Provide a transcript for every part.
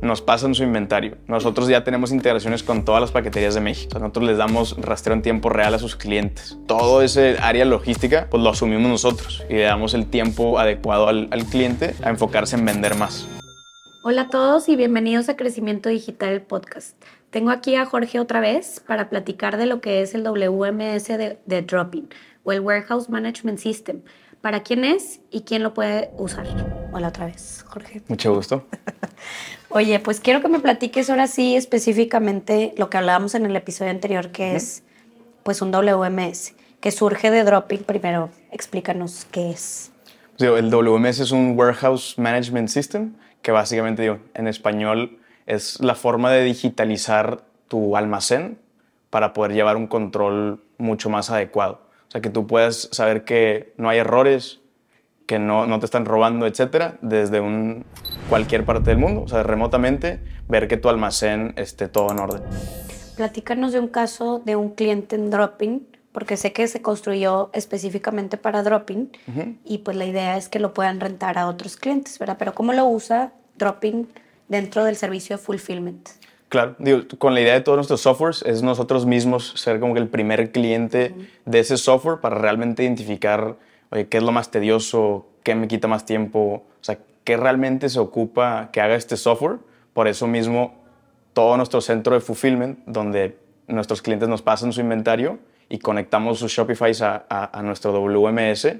nos pasan su inventario. Nosotros ya tenemos integraciones con todas las paqueterías de México. Nosotros les damos rastreo en tiempo real a sus clientes. Todo ese área logística, pues lo asumimos nosotros y le damos el tiempo adecuado al, al cliente a enfocarse en vender más. Hola a todos y bienvenidos a Crecimiento Digital el Podcast. Tengo aquí a Jorge otra vez para platicar de lo que es el WMS de, de Dropping o el Warehouse Management System. ¿Para quién es y quién lo puede usar? Hola otra vez, Jorge. Mucho gusto. Oye, pues quiero que me platiques ahora sí específicamente lo que hablábamos en el episodio anterior, que es pues un WMS, que surge de Dropping. Primero, explícanos qué es. Digo, el WMS es un Warehouse Management System, que básicamente, digo, en español es la forma de digitalizar tu almacén para poder llevar un control mucho más adecuado. O sea, que tú puedas saber que no hay errores, que no, no te están robando, etcétera, desde un, cualquier parte del mundo. O sea, remotamente, ver que tu almacén esté todo en orden. Platícanos de un caso de un cliente en Dropping, porque sé que se construyó específicamente para Dropping y pues la idea es que lo puedan rentar a otros clientes, ¿verdad? Pero ¿cómo lo usa Dropping dentro del servicio de fulfillment? Claro, digo, con la idea de todos nuestros softwares es nosotros mismos ser como que el primer cliente de ese software para realmente identificar oye, qué es lo más tedioso, qué me quita más tiempo, o sea, qué realmente se ocupa que haga este software. Por eso mismo, todo nuestro centro de fulfillment, donde nuestros clientes nos pasan su inventario y conectamos sus Shopify a, a, nuestro WMS,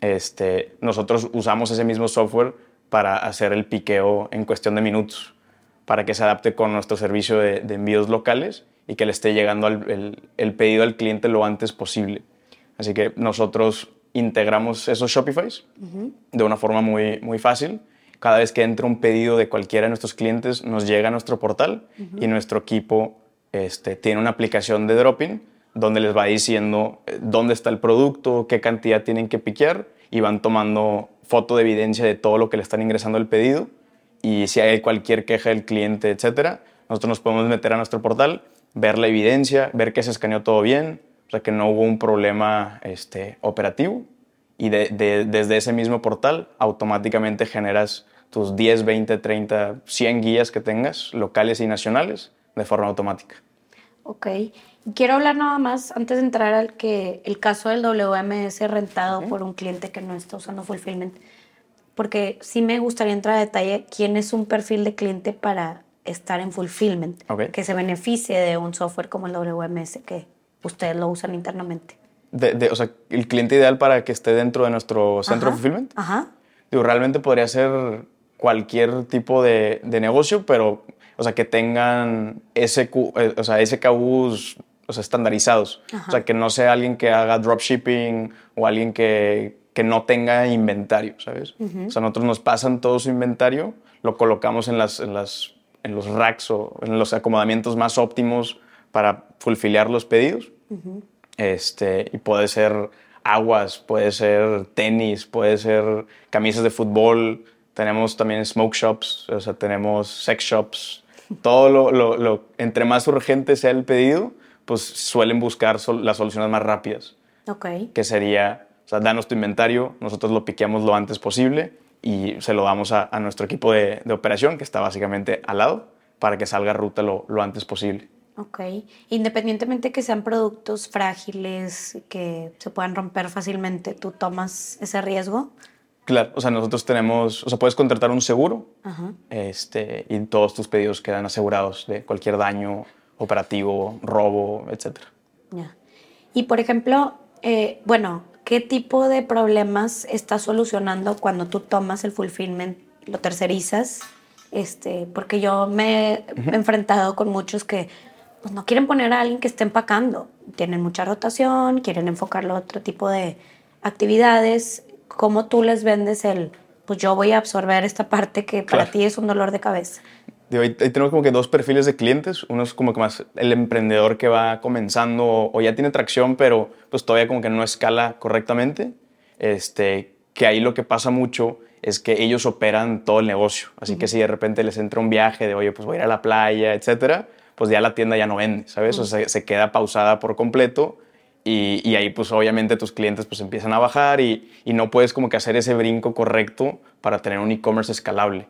este, nosotros usamos ese mismo software para hacer el piqueo en cuestión de minutos para que se adapte con nuestro servicio de, envíos locales y que le esté llegando el, el, pedido al cliente lo antes posible. Así que nosotros integramos esos Shopifys uh -huh. de una forma muy, muy fácil. Cada vez que entra un pedido de cualquiera de nuestros clientes, nos llega a nuestro portal uh -huh. y nuestro equipo este, tiene una aplicación de dropping donde les va diciendo eh, dónde está el producto, qué cantidad tienen que piquear y van tomando foto de evidencia de todo lo que le están ingresando al pedido y si hay cualquier queja del cliente, etcétera, nosotros nos podemos meter a nuestro portal, ver la evidencia, ver que se escaneó todo bien, o sea, que no hubo un problema este, operativo y de, de, desde ese mismo portal automáticamente generas tus 10, 20, 30, 100 guías que tengas, locales y nacionales, de forma automática. Ok. Quiero hablar nada más, antes de entrar al que el caso del WMS rentado uh -huh. por un cliente que no está usando Fulfillment porque sí me gustaría entrar a detalle quién es un perfil de cliente para estar en fulfillment, okay. que se beneficie de un software como el WMS que ustedes lo usan internamente. De, de, o sea, el cliente ideal para que esté dentro de nuestro centro Ajá. de fulfillment. Ajá. Digo, realmente podría ser cualquier tipo de, de negocio, pero o sea, que tengan SQ, eh, o sea, SKUs o sea, estandarizados. Ajá. O sea, que no sea alguien que haga dropshipping o alguien que, que no tenga inventario, ¿sabes? Uh -huh. O sea, nosotros nos pasan todo su inventario, lo colocamos en, las, en, las, en los racks o en los acomodamientos más óptimos para fulfiliar los pedidos. Uh -huh. este, y puede ser aguas, puede ser tenis, puede ser camisas de fútbol. Tenemos también smoke shops, o sea, tenemos sex shops. Todo lo, lo, lo entre más urgente sea el pedido, pues suelen buscar sol, las soluciones más rápidas. Ok. Que sería o sea, danos tu inventario, nosotros lo piqueamos lo antes posible y se lo damos a, a nuestro equipo de, de, operación, que está básicamente al lado, para que salga ruta lo, lo, antes posible. Ok. Independientemente que sean productos frágiles, que se puedan romper fácilmente, ¿tú tomas ese riesgo? Claro, o sea, nosotros tenemos, o sea, puedes contratar un seguro Ajá. este, y todos tus pedidos quedan asegurados de cualquier daño operativo, robo, etc. Ya. Y por ejemplo, eh, bueno, ¿qué tipo de problemas estás solucionando cuando tú tomas el fulfillment, lo tercerizas? Este, porque yo me he uh -huh. enfrentado con muchos que pues, no quieren poner a alguien que esté empacando. Tienen mucha rotación, quieren enfocarlo a otro tipo de actividades. ¿Cómo tú les vendes el, pues yo voy a absorber esta parte que para claro. ti es un dolor de cabeza? Digo, ahí, ahí, tenemos como que dos perfiles de clientes. Uno es como que más el emprendedor que va comenzando o, o ya tiene tracción, pero pues todavía como que no escala correctamente. Este, que ahí lo que pasa mucho es que ellos operan todo el negocio. Así uh -huh. que si de repente les entra un viaje de, oye, pues voy a ir a la playa, etcétera, pues ya la tienda ya no vende, ¿sabes? Uh. O sea, se, se, queda pausada por completo y, y, ahí pues obviamente tus clientes pues empiezan a bajar y, y, no puedes como que hacer ese brinco correcto para tener un e-commerce escalable.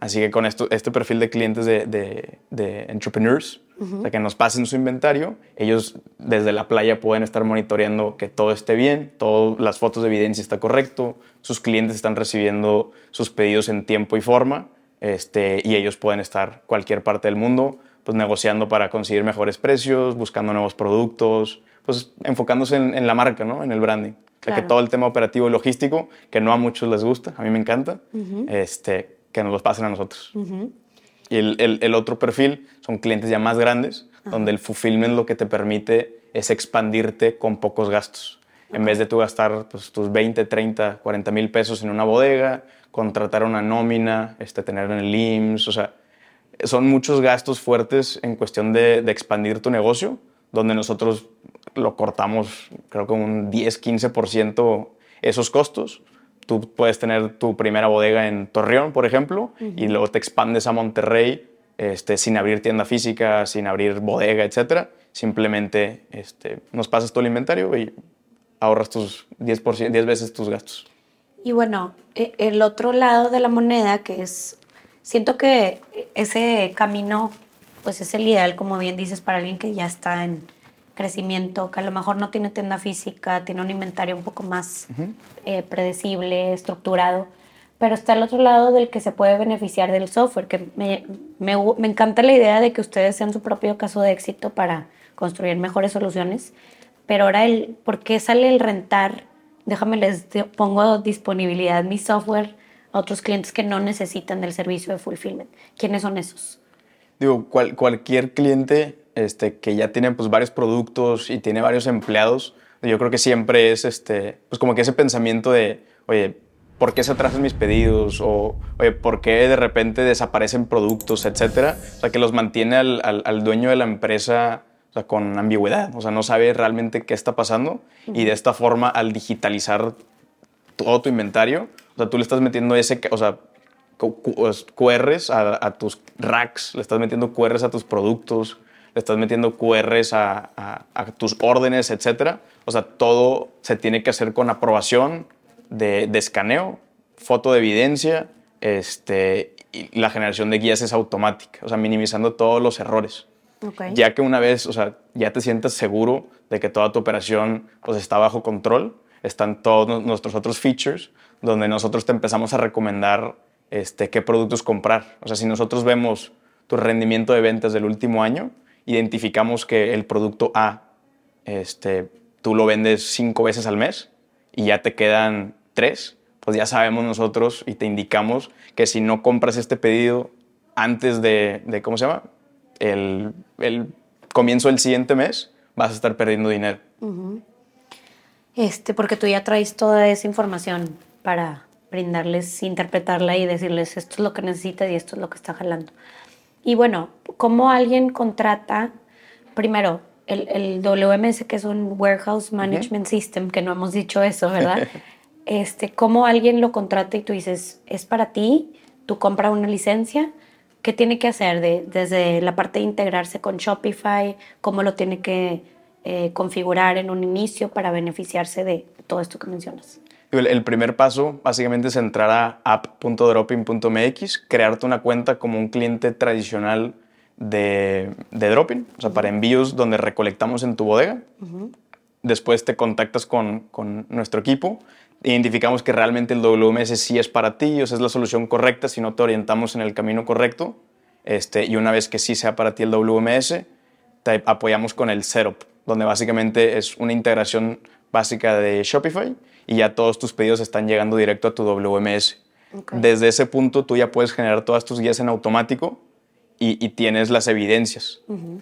Así que con esto, este perfil de clientes de, de, de entrepreneurs, o sea, que nos pasen su inventario, ellos desde la playa pueden estar monitoreando que todo esté bien, todas las fotos de evidencia está correcto, sus clientes están recibiendo sus pedidos en tiempo y forma, este, y ellos pueden estar cualquier parte del mundo, pues negociando para conseguir mejores precios, buscando nuevos productos, pues enfocándose en, la marca, ¿no? En el branding. O sea, que todo el tema operativo y logístico, que no a muchos les gusta, a mí me encanta, este, que nos los pasen a nosotros. Y el, el, otro perfil son clientes ya más grandes, donde el fulfillment lo que te permite es expandirte con pocos gastos. En vez de tú gastar pues, tus 20, 30, 40 mil pesos en una bodega, contratar una nómina, este, tener en el IMSS, o sea, son muchos gastos fuertes en cuestión de, de expandir tu negocio, donde nosotros lo cortamos, creo que un 10, 15% esos costos Tú puedes tener tu primera bodega en Torreón, por ejemplo, y luego te expandes a Monterrey este, sin abrir tienda física, sin abrir bodega, etc. Simplemente este, nos pasas todo el inventario y ahorras tus 10%, 10 veces tus gastos. Y bueno, e, el otro lado de la moneda, que es, siento que ese camino, pues es el ideal, como bien dices, para alguien que ya está en, crecimiento, que a lo mejor no tiene tienda física, tiene un inventario un poco más eh, predecible, estructurado, pero está al otro lado del que se puede beneficiar del software, que me, me, me, encanta la idea de que ustedes sean su propio caso de éxito para construir mejores soluciones, pero ahora el, ¿por qué sale el rentar? Déjame les pongo disponibilidad mi software a otros clientes que no necesitan del servicio de fulfillment. ¿Quiénes son esos? Digo, cual, cualquier cliente este, que ya tiene pues, varios productos y tiene varios empleados, yo creo que siempre es este, pues, como que ese pensamiento de, oye, ¿por qué se atrasan mis pedidos? O, oye, ¿por qué de repente desaparecen productos, etcétera? O sea, que los mantiene al, al, dueño de la empresa o sea, con ambigüedad, o sea, no sabe realmente qué está pasando y de esta forma al digitalizar todo tu inventario, o sea, tú le estás metiendo ese, o sea, QRs a, a tus racks, le estás metiendo QRs a tus productos, le estás metiendo QRs a, tus órdenes, etcétera. O sea, todo se tiene que hacer con aprobación de, escaneo, foto de evidencia, este, y la generación de guías es automática, o sea, minimizando todos los errores. Ya que una vez, o sea, ya te sientes seguro de que toda tu operación pues, está bajo control, están todos nuestros otros features donde nosotros te empezamos a recomendar este, qué productos comprar. O sea, si nosotros vemos tu rendimiento de ventas del último año, identificamos que el producto A, este, tú lo vendes cinco veces al mes y ya te quedan tres, pues ya sabemos nosotros y te indicamos que si no compras este pedido antes de, de ¿cómo se llama? El, el, comienzo del siguiente mes, vas a estar perdiendo dinero. Este, porque tú ya traes toda esa información para brindarles, interpretarla y decirles esto es lo que necesitas y esto es lo que está jalando. Y bueno, ¿cómo alguien contrata, primero, el, el WMS, que es un Warehouse Management System, que no hemos dicho eso, ¿verdad? este, ¿Cómo alguien lo contrata y tú dices, es para ti, tú compras una licencia? ¿Qué tiene que hacer de, desde la parte de integrarse con Shopify? ¿Cómo lo tiene que eh, configurar en un inicio para beneficiarse de todo esto que mencionas? El primer paso básicamente es entrar a app.dropping.mx, crearte una cuenta como un cliente tradicional de, de Dropping, o sea, para envíos donde recolectamos en tu bodega. Después te contactas con, con, nuestro equipo, identificamos que realmente el WMS sí es para ti, o sea, es la solución correcta, si no te orientamos en el camino correcto. Este, y una vez que sí sea para ti el WMS, te apoyamos con el setup, donde básicamente es una integración básica de Shopify y ya todos tus pedidos están llegando directo a tu WMS. Desde ese punto tú ya puedes generar todas tus guías en automático y, tienes las evidencias.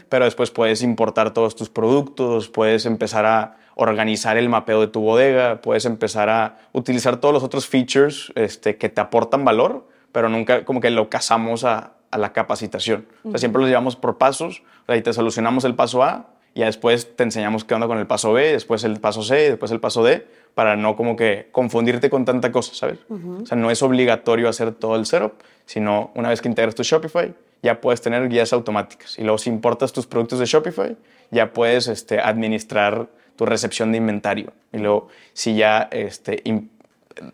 Pero después puedes importar todos tus productos, puedes empezar a organizar el mapeo de tu bodega, puedes empezar a utilizar todos los otros features este, que te aportan valor, pero nunca como que lo casamos a, la capacitación. o sea, siempre los llevamos por pasos, ahí te solucionamos el paso A y después te enseñamos qué onda con el paso B, después el paso C, después el paso D, para no como que confundirte con tanta cosa, ¿sabes? O sea, no es obligatorio hacer todo el setup, sino una vez que integras tu Shopify, ya puedes tener guías automáticas. Y luego si importas tus productos de Shopify, ya puedes este, administrar tu recepción de inventario. Y luego si ya este,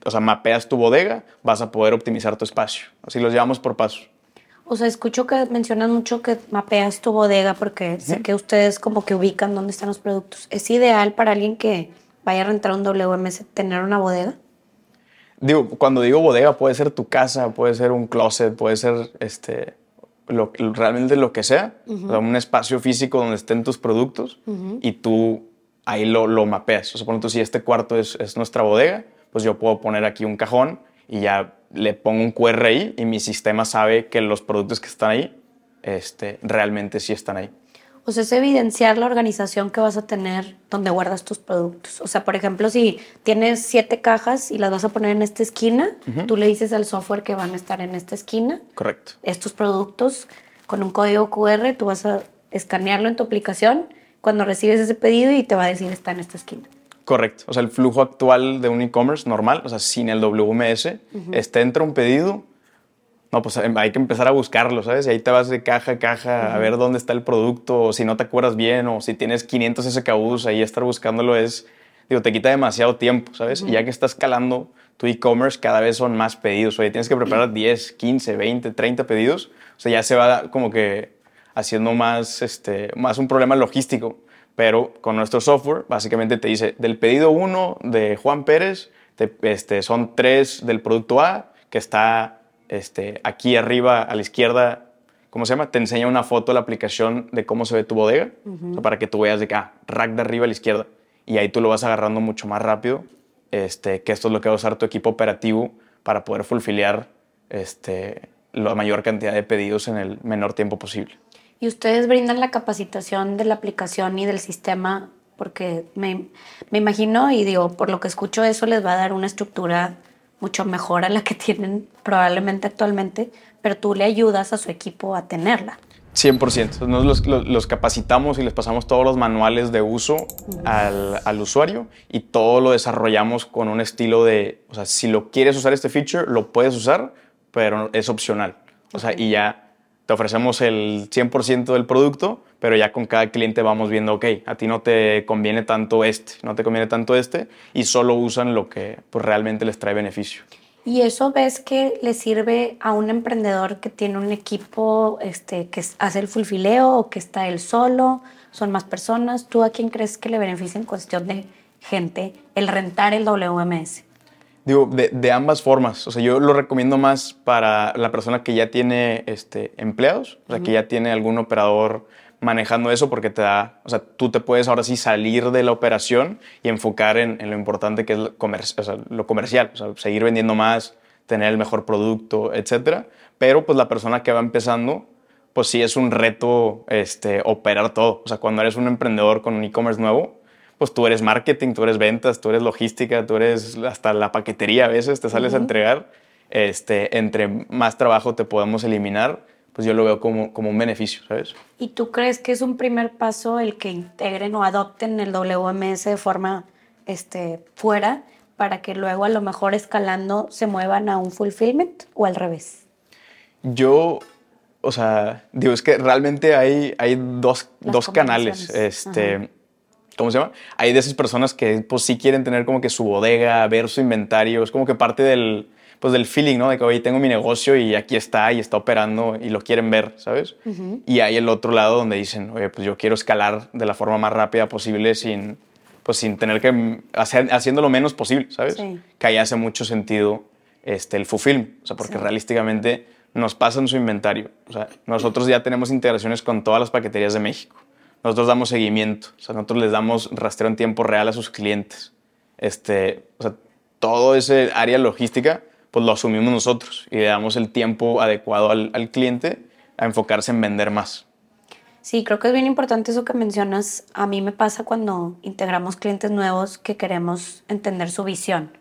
o sea, mapeas tu bodega, vas a poder optimizar tu espacio. Así los llevamos por paso. O sea, escucho que mencionas mucho que mapeas tu bodega porque sé que ustedes como que ubican dónde están los productos. ¿Es ideal para alguien que vaya a rentar un WMS tener una bodega? Digo, cuando digo bodega puede ser tu casa, puede ser un closet, puede ser este, lo, realmente lo que sea, un espacio físico donde estén tus productos y tú ahí lo, lo mapeas. O sea, por ejemplo, si este cuarto es, es, nuestra bodega, pues yo puedo poner aquí un cajón y ya le pongo un QR ahí y mi sistema sabe que los productos que están ahí este, realmente sí están ahí. O sea, es evidenciar la organización que vas a tener donde guardas tus productos. O sea, por ejemplo, si tienes siete cajas y las vas a poner en esta esquina, tú le dices al software que van a estar en esta esquina. Correcto. Estos productos con un código QR, tú vas a escanearlo en tu aplicación cuando recibes ese pedido y te va a decir está en esta esquina. Correcto. O sea, el flujo actual de un e-commerce normal, o sea, sin el WMS, está entra un pedido, no, pues em, hay que empezar a buscarlo, ¿sabes? Y ahí te vas de caja a caja a ver dónde está el producto, o si no te acuerdas bien, o si tienes 500 SKUs, ahí estar buscándolo es, digo, te quita demasiado tiempo, ¿sabes? Y ya que estás escalando tu e-commerce, cada vez son más pedidos, o sea, tienes que preparar 10, 15, 20, 30 pedidos, o sea, ya se va como que haciendo más, este, más un problema logístico. Pero con nuestro software, básicamente te dice, del pedido 1 de Juan Pérez, este, son 3 del producto A, que está este, aquí arriba a la izquierda, ¿cómo se llama? Te enseña una foto de la aplicación de cómo se ve tu bodega, para que tú veas de que, ah, rack de arriba a la izquierda. Y ahí tú lo vas agarrando mucho más rápido, este, que esto es lo que va a usar tu equipo operativo para poder fulfiliar este, la mayor cantidad de pedidos en el menor tiempo posible. Y ustedes brindan la capacitación de la aplicación y del sistema, porque me, me imagino y digo, por lo que escucho, eso les va a dar una estructura mucho mejor a la que tienen probablemente actualmente, pero tú le ayudas a su equipo a tenerla. 100%. Nos los, capacitamos y les pasamos todos los manuales de uso al, al, usuario y todo lo desarrollamos con un estilo de, o sea, si lo quieres usar este feature, lo puedes usar, pero es opcional. O sea, y ya te ofrecemos el 100% del producto, pero ya con cada cliente vamos viendo, ok, a ti no te conviene tanto este, no te conviene tanto este, y solo usan lo que pues, realmente les trae beneficio. ¿Y eso ves que le sirve a un emprendedor que tiene un equipo este, que hace el fulfileo o que está él solo? ¿Son más personas? ¿Tú a quién crees que le beneficia en cuestión de gente el rentar el WMS? Digo, de, ambas formas. O sea, yo lo recomiendo más para la persona que ya tiene este, empleados, o sea, que ya tiene algún operador manejando eso porque te da, o sea, tú te puedes ahora sí salir de la operación y enfocar en, lo importante que es lo, lo comercial, o sea, seguir vendiendo más, tener el mejor producto, etcétera. Pero pues la persona que va empezando, pues sí es un reto este, operar todo. O sea, cuando eres un emprendedor con un e-commerce nuevo, pues tú eres marketing, tú eres ventas, tú eres logística, tú eres hasta la paquetería a veces, te sales a entregar. Este, entre más trabajo te podamos eliminar, pues yo lo veo como, como un beneficio, ¿sabes? ¿Y tú crees que es un primer paso el que integren o adopten el WMS de forma este, fuera para que luego a lo mejor escalando se muevan a un fulfillment o al revés? Yo, o sea, digo, es que realmente hay, hay dos, dos canales. Este, ¿cómo se llama? Hay de esas personas que pues sí quieren tener como que su bodega, ver su inventario, es como que parte del, pues del feeling, ¿no? De que, oye, tengo mi negocio y aquí está y está operando y lo quieren ver, ¿sabes? Y hay el otro lado donde dicen, oye, pues yo quiero escalar de la forma más rápida posible sin, pues sin tener que hacer, haciendo lo menos posible, ¿sabes? Que ahí hace mucho sentido este, el fulfillment, o sea, porque realísticamente nos pasan su inventario. O sea, nosotros ya tenemos integraciones con todas las paqueterías de México nosotros damos seguimiento, o sea, nosotros les damos rastreo en tiempo real a sus clientes. Este, o sea, todo ese área logística, pues lo asumimos nosotros y le damos el tiempo adecuado al, al cliente a enfocarse en vender más. Sí, creo que es bien importante eso que mencionas. A mí me pasa cuando integramos clientes nuevos que queremos entender su visión.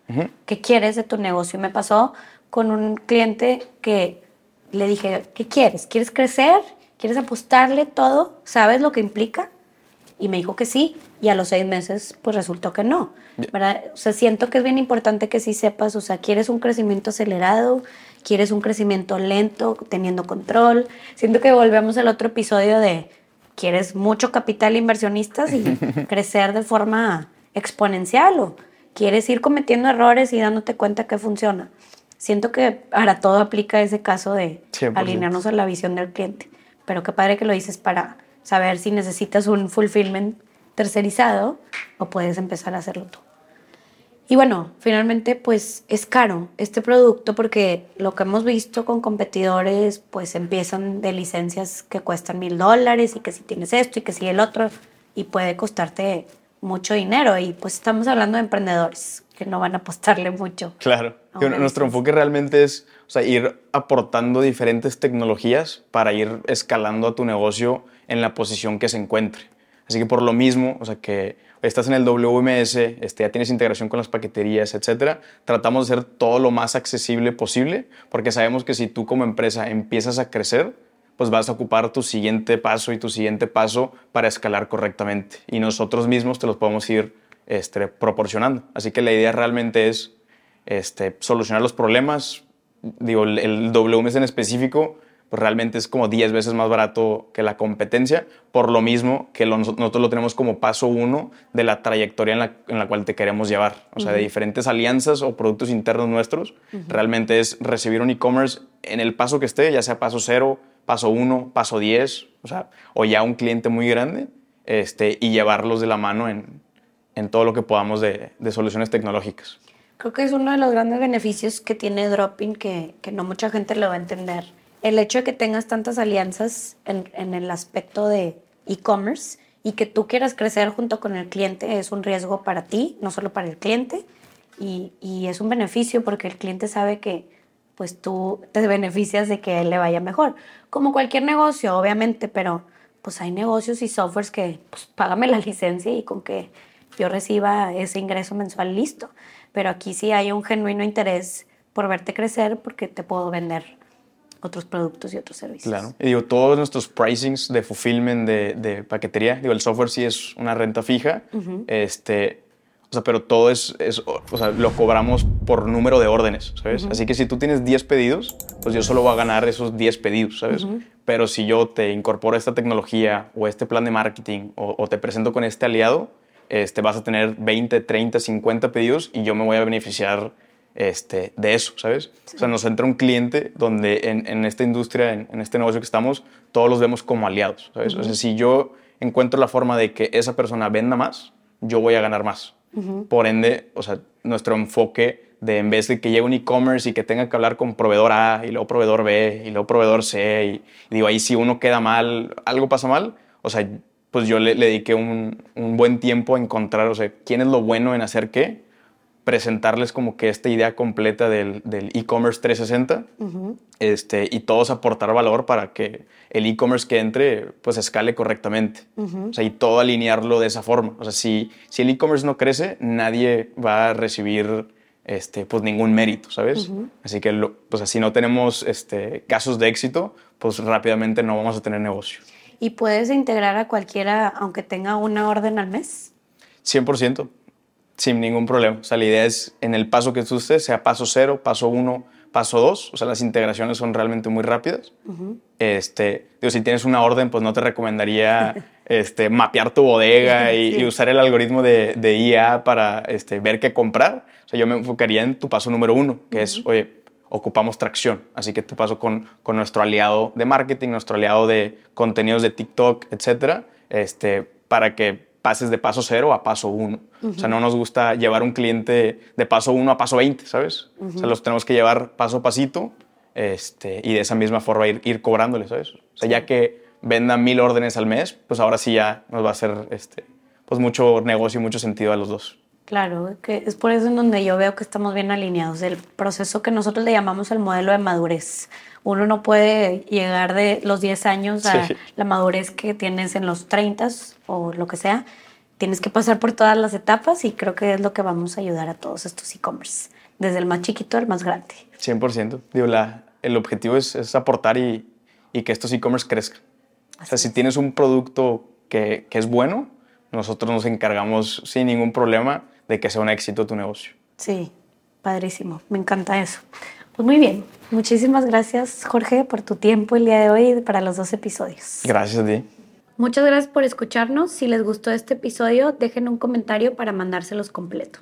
¿Qué quieres de tu negocio? Y me pasó con un cliente que le dije, ¿qué quieres? ¿Quieres crecer? ¿Quieres apostarle todo? ¿Sabes lo que implica? Y me dijo que sí, y a los seis meses pues resultó que no. ¿verdad? O sea, siento que es bien importante que sí sepas, o sea, ¿quieres un crecimiento acelerado? ¿Quieres un crecimiento lento, teniendo control? Siento que volvemos al otro episodio de, ¿quieres mucho capital inversionistas y crecer de forma exponencial? O quieres ir cometiendo errores y dándote cuenta que funciona. Siento que para todo aplica ese caso de 100%. alinearnos a la visión del cliente. Pero qué padre que lo dices para saber si necesitas un fulfillment tercerizado o puedes empezar a hacerlo tú. Y bueno, finalmente pues es caro este producto porque lo que hemos visto con competidores pues empiezan de licencias que cuestan mil dólares y que si tienes esto y que si el otro y puede costarte mucho dinero y pues estamos hablando de emprendedores que no van a apostarle mucho. Claro. nuestro enfoque realmente es o sea, ir aportando diferentes tecnologías para ir escalando a tu negocio en la posición que se encuentre. Así que por lo mismo, o sea, que estás en el WMS, este, ya tienes integración con las paqueterías, etcétera, tratamos de hacer todo lo más accesible posible, porque sabemos que si tú como empresa empiezas a crecer, pues vas a ocupar tu siguiente paso y tu siguiente paso para escalar correctamente. Y nosotros mismos te los podemos ir este, proporcionando. Así que la idea realmente es este, solucionar los problemas. Digo, el, WMS en específico, pues realmente es como 10 veces más barato que la competencia, por lo mismo que lo- nosotros lo tenemos como paso uno de la trayectoria en la, en la cual te queremos llevar. O sea, de diferentes alianzas o productos internos nuestros, realmente es recibir un e-commerce en el paso que esté, ya sea paso cero, paso uno, paso 10, o sea, o ya un cliente muy grande, este, y llevarlos de la mano en, en todo lo que podamos de, de soluciones tecnológicas. Creo que es uno de los grandes beneficios que tiene Dropping que, que no mucha gente lo va a entender. El hecho de que tengas tantas alianzas en, en el aspecto de e-commerce y que tú quieras crecer junto con el cliente es un riesgo para ti, no solo para el cliente, y, y es un beneficio porque el cliente sabe que pues tú te beneficias de que él le vaya mejor. Como cualquier negocio, obviamente, pero pues hay negocios y softwares que pues págame la licencia y con que yo reciba ese ingreso mensual listo. Pero aquí sí hay un genuino interés por verte crecer porque te puedo vender otros productos y otros servicios. Claro. Y digo, todos nuestros pricings de fulfillment, de, de paquetería, digo, el software sí es una renta fija, este, o sea, pero todo es, es, o sea, lo cobramos por número de órdenes, ¿sabes? Así que si tú tienes 10 pedidos, pues yo solo voy a ganar esos 10 pedidos, ¿sabes? Pero si yo te incorporo esta tecnología o este plan de marketing o, o te presento con este aliado, este, vas a tener 20, 30, 50 pedidos y yo me voy a beneficiar este, de eso, ¿sabes? O sea, nos entra un cliente donde en, en esta industria, en, en este negocio que estamos, todos los vemos como aliados, ¿sabes? O sea, si yo encuentro la forma de que esa persona venda más, yo voy a ganar más. Por ende, o sea, nuestro enfoque de en vez de que llegue un e-commerce y que tenga que hablar con proveedor A y luego proveedor B y luego proveedor C y, y digo, ahí si uno queda mal, algo pasa mal, o sea, pues yo le, le dediqué un, un buen tiempo a encontrar, o sea, quién es lo bueno en hacer qué, presentarles como que esta idea completa del e-commerce 360 este, y todos aportar valor para que el e-commerce que entre pues escale correctamente. O sea, y todo alinearlo de esa forma. O sea, si, si el e-commerce no crece, nadie va a recibir este, pues ningún mérito, ¿sabes? Así que lo- pues así no tenemos este, casos de éxito, pues rápidamente no vamos a tener negocio. Y puedes integrar a cualquiera aunque tenga una orden al mes. 100%, sin ningún problema. O sea, la idea es en el paso que tú estés, sea paso cero, paso uno, paso dos. O sea, las integraciones son realmente muy rápidas. este, digo, si tienes una orden, pues no te recomendaría este, mapear tu bodega y, Sí. y usar el algoritmo de, de IA para este, ver qué comprar. O sea, yo me enfocaría en tu paso número uno, que es, oye, ocupamos tracción. Así que tu paso con, con nuestro aliado de marketing, nuestro aliado de contenidos de TikTok, etcétera, este, para que pases de paso cero a paso uno. O sea, no nos gusta llevar un cliente de paso uno a paso 20, ¿sabes? O sea, los tenemos que llevar paso a pasito este, y de esa misma forma ir, ir cobrándole, ¿sabes? O sea, ya que venda mil órdenes al mes, pues ahora sí ya nos va a hacer este, pues mucho negocio y mucho sentido a los dos. Claro, que es por eso en donde yo veo que estamos bien alineados. El proceso que nosotros le llamamos el modelo de madurez. Uno no puede llegar de los 10 años a Sí. la madurez que tienes en los 30 o lo que sea. Tienes que pasar por todas las etapas y creo que es lo que vamos a ayudar a todos estos e-commerce, desde el más chiquito al más grande. 100%. Digo, la, el objetivo es, es aportar y, y que estos e-commerce crezcan. O sea, Así si tienes un producto que, que es bueno, nosotros nos encargamos sin ningún problema de que sea un éxito tu negocio. Sí, padrísimo, me encanta eso. Pues muy bien, muchísimas gracias Jorge por tu tiempo el día de hoy y para los dos episodios. Gracias a ti. Muchas gracias por escucharnos. Si les gustó este episodio, dejen un comentario para mandárselos completo.